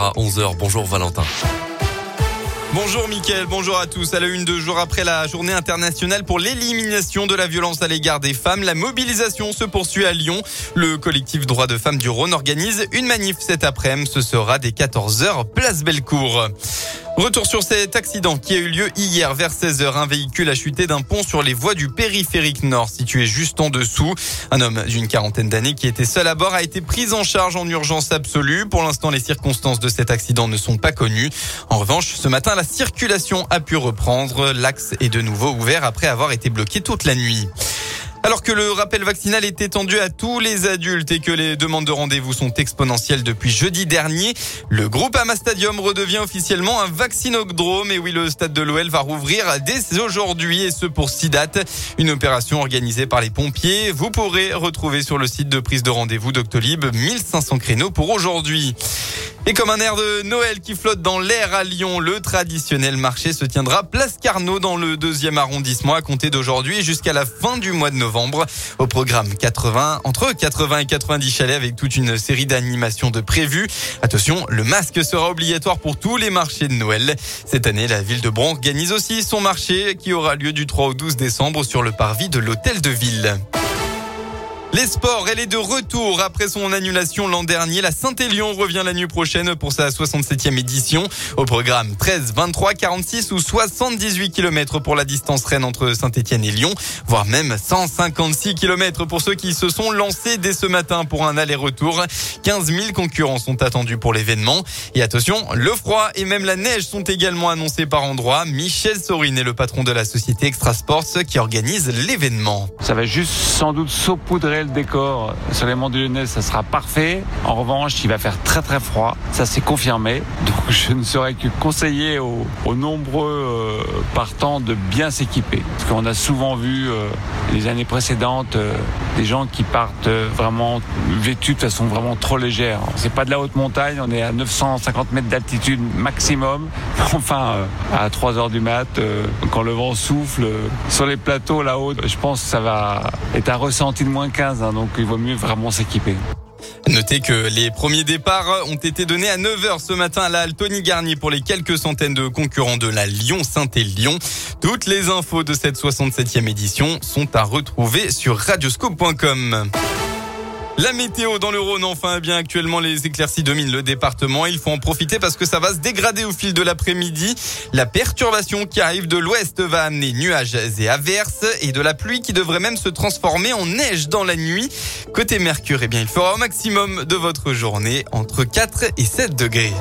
démarre à 11h. Bonjour Valentin. Bonjour Mickaël, bonjour à tous. À la une, deux jours après la journée internationale pour l'élimination de la violence à l'égard des femmes, la mobilisation se poursuit à Lyon. Le collectif Droits de femmes du Rhône organise une manif cet après-midi. Ce sera dès 14h, place Bellecour. Retour sur cet accident qui a eu lieu hier vers 16h. Un véhicule a chuté d'un pont sur les voies du périphérique nord situé juste en dessous. Un homme d'une quarantaine d'années qui était seul à bord a été pris en charge en urgence absolue. Pour l'instant, les circonstances de cet accident ne sont pas connues. En revanche, ce matin, la circulation a pu reprendre. L'axe est de nouveau ouvert après avoir été bloqué toute la nuit. Alors que le rappel vaccinal est étendu à tous les adultes et que les demandes de rendez-vous sont exponentielles depuis jeudi dernier, le groupe Ama Stadium redevient officiellement un vaccinodrome. Et oui, le stade de l'OL va rouvrir dès aujourd'hui et ce pour six dates. Une opération organisée par les pompiers. Vous pourrez retrouver sur le site de prise de rendez-vous Doctolib 1500 créneaux pour aujourd'hui. Et comme un air de Noël qui flotte dans l'air à Lyon, le traditionnel marché se tiendra place Carnot dans le deuxième arrondissement à compter d'aujourd'hui jusqu'à la fin du mois de novembre. Au programme 80, entre 80 et 90 chalets avec toute une série d'animations de prévues. Attention, le masque sera obligatoire pour tous les marchés de Noël. Cette année, la ville de Bron organise aussi son marché qui aura lieu du 3 au 12 décembre sur le parvis de l'hôtel de ville. Les sports, elle est de retour après son annulation l'an dernier. La Saint-Élion revient la nuit prochaine pour sa 67e édition. Au programme 13, 23, 46 ou 78 km pour la distance Rennes entre Saint-Étienne et Lyon, voire même 156 km pour ceux qui se sont lancés dès ce matin pour un aller-retour. 15 000 concurrents sont attendus pour l'événement. Et attention, le froid et même la neige sont également annoncés par endroits. Michel Sorine est le patron de la société Extra Sports qui organise l'événement. Ça va juste sans doute saupoudrer le décor sur les monts du Lyonnais, ça sera parfait. En revanche, il va faire très très froid. Ça c'est confirmé. Donc je ne saurais que conseiller aux, nombreux euh, partants de bien s'équiper. Parce qu'on a souvent vu euh, les années précédentes euh, des gens qui partent vraiment vêtus de façon vraiment trop légère. C'est pas de la haute montagne, on est à 950 mètres d'altitude maximum. Enfin, à 3 heures du mat, quand le vent souffle sur les plateaux là-haut, je pense que ça va être un ressenti de moins 15 Hein, donc il vaut mieux vraiment s'équiper. Notez que les premiers départs ont été donnés à 9h ce matin à la halle Tony Garnier pour les quelques centaines de concurrents de la Lyon Saint-Élion. Toutes les infos de cette 67e édition sont à retrouver sur radioscope.com. La météo dans le Rhône, enfin, eh bien actuellement les éclaircies dominent le département. Il faut en profiter parce que ça va se dégrader au fil de l'après-midi. La perturbation qui arrive de l'ouest va amener nuages et averses et de la pluie qui devrait même se transformer en neige dans la nuit. Côté Mercure, eh bien il fera au maximum de votre journée entre 4 et 7 degrés.